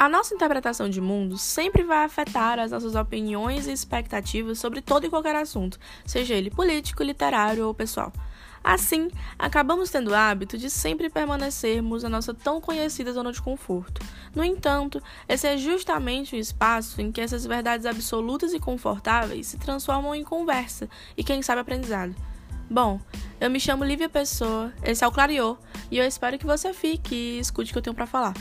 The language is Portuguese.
A nossa interpretação de mundo sempre vai afetar as nossas opiniões e expectativas sobre todo e qualquer assunto, seja ele político, literário ou pessoal. Assim, acabamos tendo o hábito de sempre permanecermos na nossa tão conhecida zona de conforto. No entanto, esse é justamente o espaço em que essas verdades absolutas e confortáveis se transformam em conversa e, quem sabe, aprendizado. Bom, eu me chamo Lívia Pessoa, esse é o Clariô, e eu espero que você fique e escute o que eu tenho para falar.